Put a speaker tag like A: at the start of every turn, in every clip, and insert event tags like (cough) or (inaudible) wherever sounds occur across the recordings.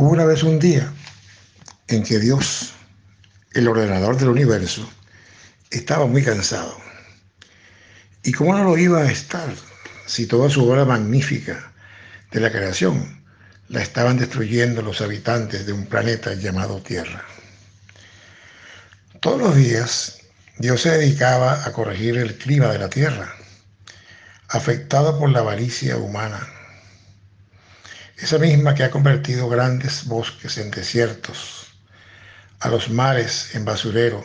A: Hubo una vez un día en que Dios, el ordenador del universo, estaba muy cansado. ¿Y cómo no lo iba a estar si toda su obra magnífica de la creación la estaban destruyendo los habitantes de un planeta llamado Tierra? Todos los días Dios se dedicaba a corregir el clima de la Tierra, afectado por la avaricia humana esa misma que ha convertido grandes bosques en desiertos, a los mares en basurero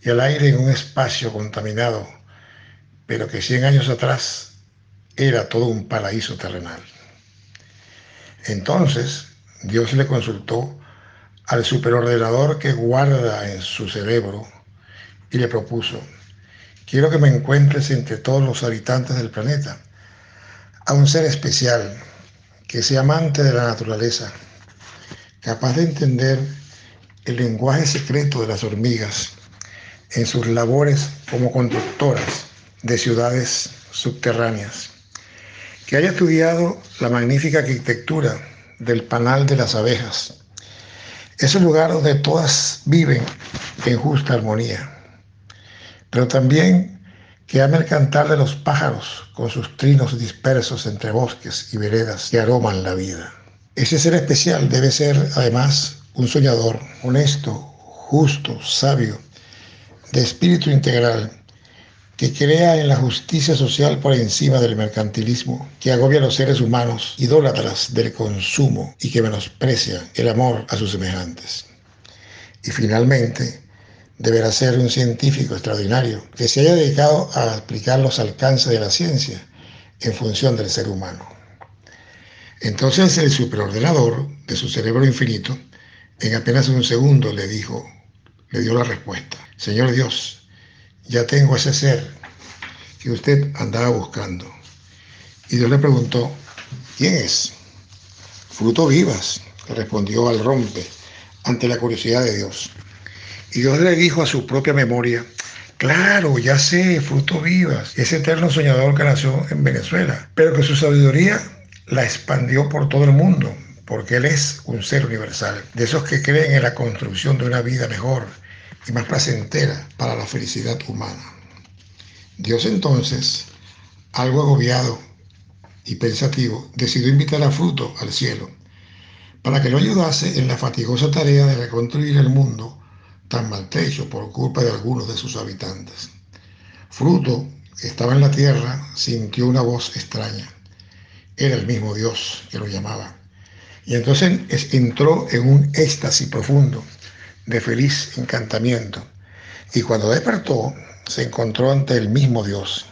A: y al aire en un espacio contaminado, pero que 100 años atrás era todo un paraíso terrenal. Entonces Dios le consultó al superordenador que guarda en su cerebro y le propuso, quiero que me encuentres entre todos los habitantes del planeta a un ser especial que sea amante de la naturaleza, capaz de entender el lenguaje secreto de las hormigas en sus labores como conductoras de ciudades subterráneas, que haya estudiado la magnífica arquitectura del panal de las abejas, ese lugar donde todas viven en justa armonía, pero también que ama el cantar de los pájaros con sus trinos dispersos entre bosques y veredas que aroman la vida. Ese ser especial debe ser, además, un soñador, honesto, justo, sabio, de espíritu integral, que crea en la justicia social por encima del mercantilismo, que agobia a los seres humanos idólatras del consumo y que menosprecia el amor a sus semejantes. Y finalmente, deberá ser un científico extraordinario que se haya dedicado a explicar los alcances de la ciencia en función del ser humano. Entonces el superordenador de su cerebro infinito, en apenas un segundo le dijo, le dio la respuesta, Señor Dios, ya tengo ese ser que usted andaba buscando. Y Dios le preguntó, ¿quién es? Fruto vivas, respondió al rompe ante la curiosidad de Dios. Y Dios le dijo a su propia memoria, claro, ya sé, fruto vivas, ese eterno soñador que nació en Venezuela, pero que su sabiduría la expandió por todo el mundo, porque Él es un ser universal, de esos que creen en la construcción de una vida mejor y más placentera para la felicidad humana. Dios entonces, algo agobiado y pensativo, decidió invitar a Fruto al cielo, para que lo ayudase en la fatigosa tarea de reconstruir el mundo tan maltrecho por culpa de algunos de sus habitantes. Fruto, que estaba en la tierra, sintió una voz extraña. Era el mismo Dios que lo llamaba. Y entonces entró en un éxtasis profundo de feliz encantamiento. Y cuando despertó, se encontró ante el mismo Dios,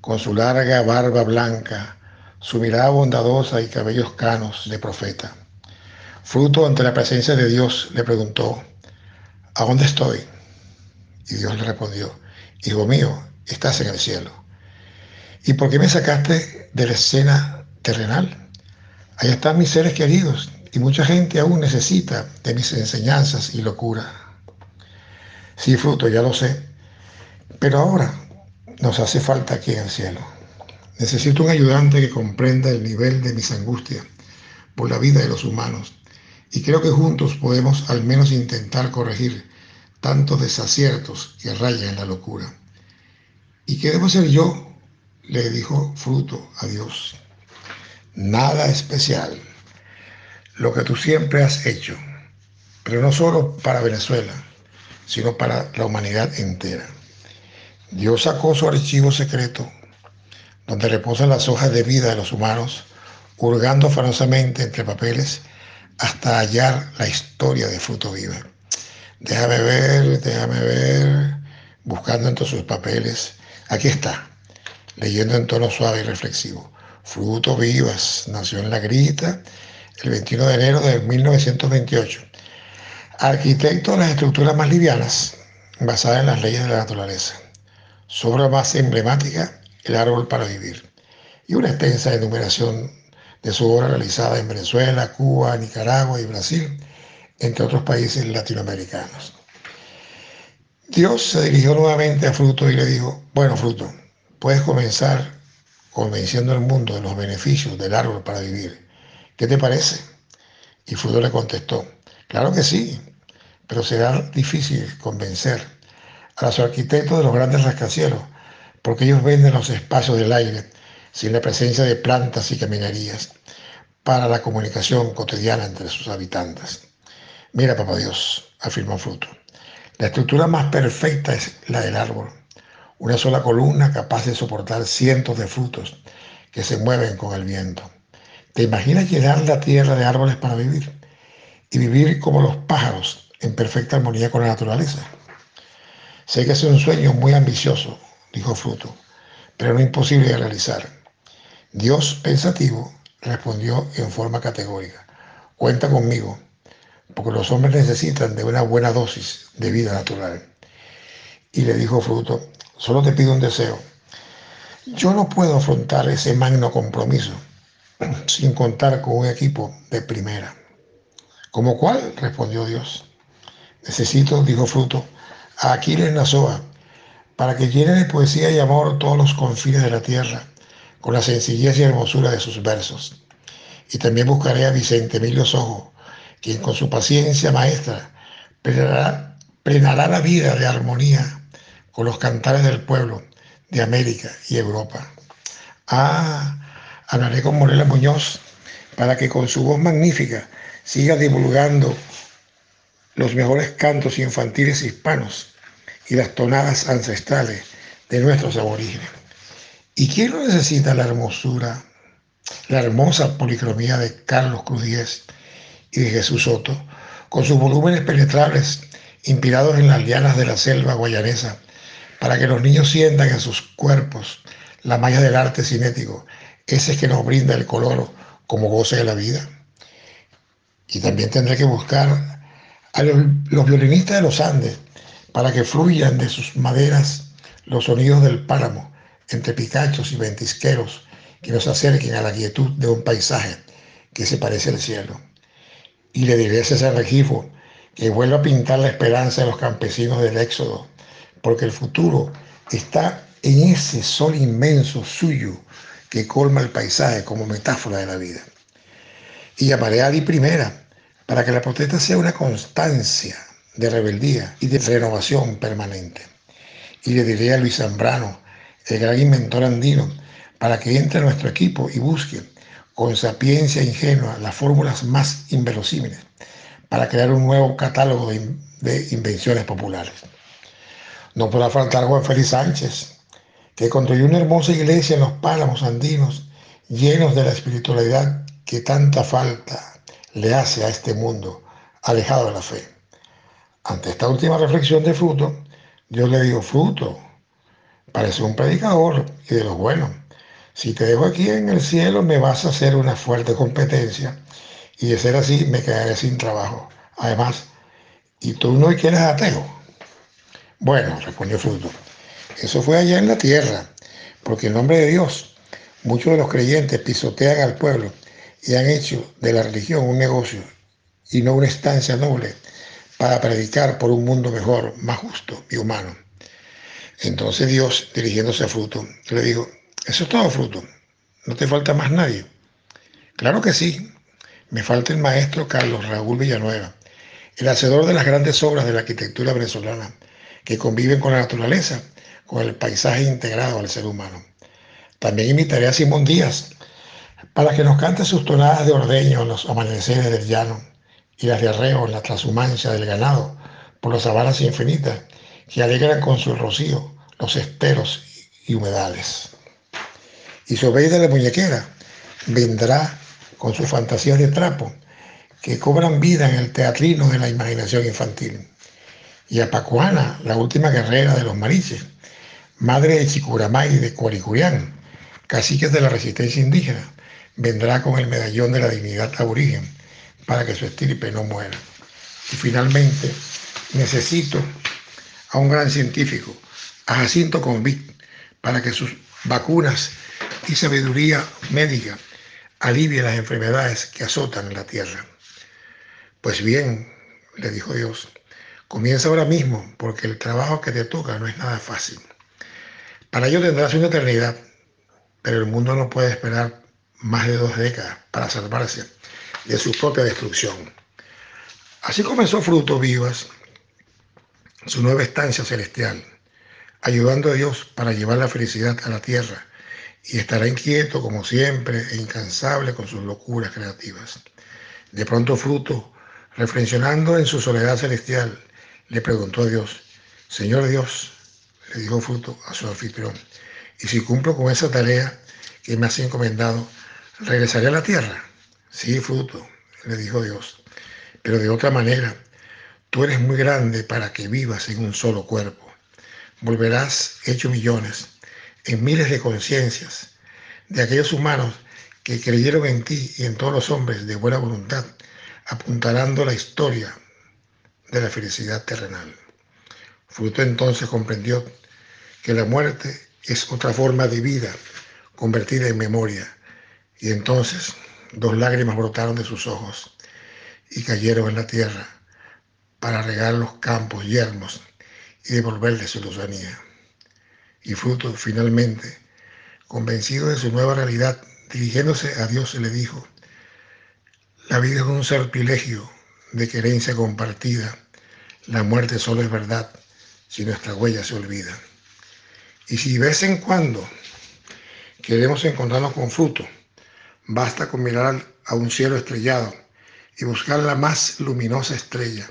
A: con su larga barba blanca, su mirada bondadosa y cabellos canos de profeta. Fruto ante la presencia de Dios le preguntó, ¿a dónde estoy? Y Dios le respondió, Hijo mío, estás en el cielo. ¿Y por qué me sacaste de la escena terrenal? Allá están mis seres queridos y mucha gente aún necesita de mis enseñanzas y locura. Sí, fruto, ya lo sé, pero ahora nos hace falta aquí en el cielo. Necesito un ayudante que comprenda el nivel de mis angustias por la vida de los humanos y creo que juntos podemos al menos intentar corregir tantos desaciertos que rayan en la locura. ¿Y qué debo hacer yo? Le dijo Fruto a Dios. Nada especial. Lo que tú siempre has hecho, pero no solo para Venezuela, sino para la humanidad entera. Dios sacó su archivo secreto, donde reposan las hojas de vida de los humanos, hurgando afanosamente entre papeles hasta hallar la historia de Fruto Viva. Déjame ver, déjame ver, buscando entre sus papeles. Aquí está, leyendo en tono suave y reflexivo. Fruto Vivas nació en La Grita el 21 de enero de 1928. Arquitecto de las estructuras más livianas, basada en las leyes de la naturaleza. Su obra más emblemática, El árbol para vivir. Y una extensa enumeración de su obra realizada en Venezuela, Cuba, Nicaragua y Brasil, entre otros países latinoamericanos. Dios se dirigió nuevamente a Fruto y le dijo, bueno Fruto, puedes comenzar convenciendo al mundo de los beneficios del árbol para vivir. ¿Qué te parece? Y Fruto le contestó, claro que sí, pero será difícil convencer a los arquitectos de los grandes rascacielos, porque ellos venden los espacios del aire sin la presencia de plantas y caminerías para la comunicación cotidiana entre sus habitantes. Mira, papá Dios, afirmó Fruto, la estructura más perfecta es la del árbol, una sola columna capaz de soportar cientos de frutos que se mueven con el viento. ¿Te imaginas llenar la tierra de árboles para vivir? Y vivir como los pájaros, en perfecta armonía con la naturaleza. Sé que es un sueño muy ambicioso, dijo Fruto, pero no imposible de realizar. Dios, pensativo, respondió en forma categórica, cuenta conmigo, porque los hombres necesitan de una buena dosis de vida natural. Y le dijo Fruto, solo te pido un deseo. Yo no puedo afrontar ese magno compromiso (clears throat) sin contar con un equipo de primera. ¿Como cuál? respondió Dios. Necesito, dijo Fruto, a Aquiles Nazoa, para que llene de poesía y amor todos los confines de la tierra, con la sencillez y hermosura de sus versos. Y también buscaré a Vicente Emilio Sojo, quien con su paciencia maestra plenará, la vida de armonía con los cantares del pueblo de América y Europa. Ah, hablaré con Morela Muñoz para que con su voz magnífica siga divulgando los mejores cantos infantiles hispanos y las tonadas ancestrales de nuestros aborígenes. ¿Y quién no necesita la hermosura, la hermosa policromía de Carlos Cruz Díez y de Jesús Soto, con sus volúmenes penetrables inspirados en las lianas de la selva guayanesa, para que los niños sientan en sus cuerpos la magia del arte cinético ese es que nos brinda el color como goce de la vida. Y también tendré que buscar a los, violinistas de los Andes para que fluyan de sus maderas los sonidos del páramo entre picachos y ventisqueros que nos acerquen a la quietud de un paisaje que se parece al cielo. Y le diré a César Regifo que vuelva a pintar la esperanza de los campesinos del Éxodo, porque el futuro está en ese sol inmenso suyo que colma el paisaje como metáfora de la vida. Y llamaré a Adi primera para que la protesta sea una constancia de rebeldía y de renovación permanente. Y le diré a Luis Zambrano, el gran inventor andino, para que entre a nuestro equipo y busque con sapiencia ingenua las fórmulas más inverosímiles para crear un nuevo catálogo de, de invenciones populares. No podrá faltar Juan Félix Sánchez, que construyó una hermosa iglesia en los páramos andinos, llenos de la espiritualidad que tanta falta le hace a este mundo alejado de la fe. Ante esta última reflexión de fruto, Dios le dijo, fruto, parece un predicador y de los buenos. Si te dejo aquí en el cielo, me vas a hacer una fuerte competencia y de ser así, me quedaré sin trabajo. Además, ¿y tú no quieres ateo? Bueno, respondió Fruto, eso fue allá en la tierra, porque en nombre de Dios, muchos de los creyentes pisotean al pueblo y han hecho de la religión un negocio y no una estancia noble para predicar por un mundo mejor, más justo y humano. Entonces Dios, dirigiéndose a Fruto, le dijo, eso es todo Fruto, no te falta más nadie. Claro que sí, me falta el maestro Carlos Raúl Villanueva, el hacedor de las grandes obras de la arquitectura venezolana, que conviven con la naturaleza con el paisaje integrado al ser humano. También invitaré a Simón Díaz para que nos cante sus tonadas de ordeño en los amaneceres del llano y las de arreo en la trashumancia del ganado por las sabanas infinitas que alegran con su rocío los esteros y humedales. Y de la muñequera vendrá con sus fantasías de trapo que cobran vida en el teatrino de la imaginación infantil. Y a Pacuana, la última guerrera de los mariches, madre de Chicuramay de Cuaricurián, caciques de la resistencia indígena, vendrá con el medallón de la dignidad aborigen para que su estirpe no muera. Y finalmente, necesito a un gran científico, a Jacinto Convict, para que sus vacunas y sabiduría médica alivien las enfermedades que azotan la tierra. Pues bien, le dijo Dios, comienza ahora mismo, porque el trabajo que te toca no es nada fácil. Para ello tendrás una eternidad, pero el mundo no puede esperar más de dos décadas para salvarse de su propia destrucción. Así comenzó Fruto Vivas su nueva estancia celestial, ayudando a Dios para llevar la felicidad a la tierra y estará inquieto como siempre e incansable con sus locuras creativas. De pronto Fruto, reflexionando en su soledad celestial, le preguntó a Dios, Señor Dios, le dijo Fruto a su anfitrión, y si cumplo con esa tarea que me has encomendado, ¿regresaré a la tierra? Sí, Fruto, le dijo Dios, pero de otra manera, tú eres muy grande para que vivas en un solo cuerpo. Volverás hecho millones, en miles de conciencias, de aquellos humanos que creyeron en ti y en todos los hombres de buena voluntad, apuntalando la historia de la felicidad terrenal. Fruto entonces comprendió que la muerte es otra forma de vida convertida en memoria. Y entonces dos lágrimas brotaron de sus ojos y cayeron en la tierra para regar los campos yermos y devolverle su luzanía. Y fruto finalmente, convencido de su nueva realidad, dirigiéndose a Dios, le dijo, la vida es un sortilegio de querencia compartida, la muerte solo es verdad si nuestra huella se olvida. Y si de vez en cuando queremos encontrarnos con fruto, basta con mirar a un cielo estrellado y buscar la más luminosa estrella,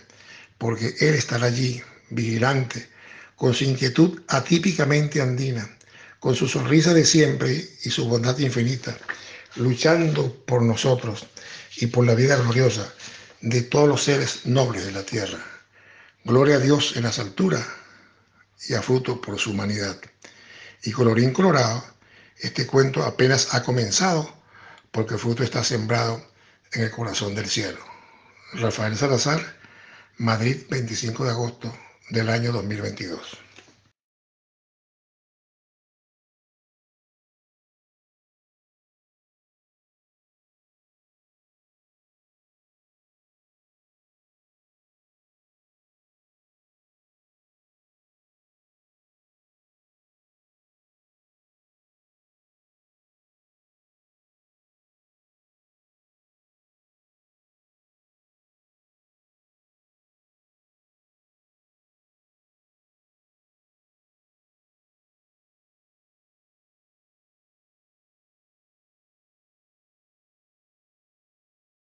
A: porque Él estará allí, vigilante, con su inquietud atípicamente andina, con su sonrisa de siempre y su bondad infinita, luchando por nosotros y por la vida gloriosa de todos los seres nobles de la tierra. Gloria a Dios en las alturas y a fruto por su humanidad. Y colorín colorado, este cuento apenas ha comenzado porque el fruto está sembrado en el corazón del cielo. Rafael Salazar, Madrid, 25 de agosto del año 2022.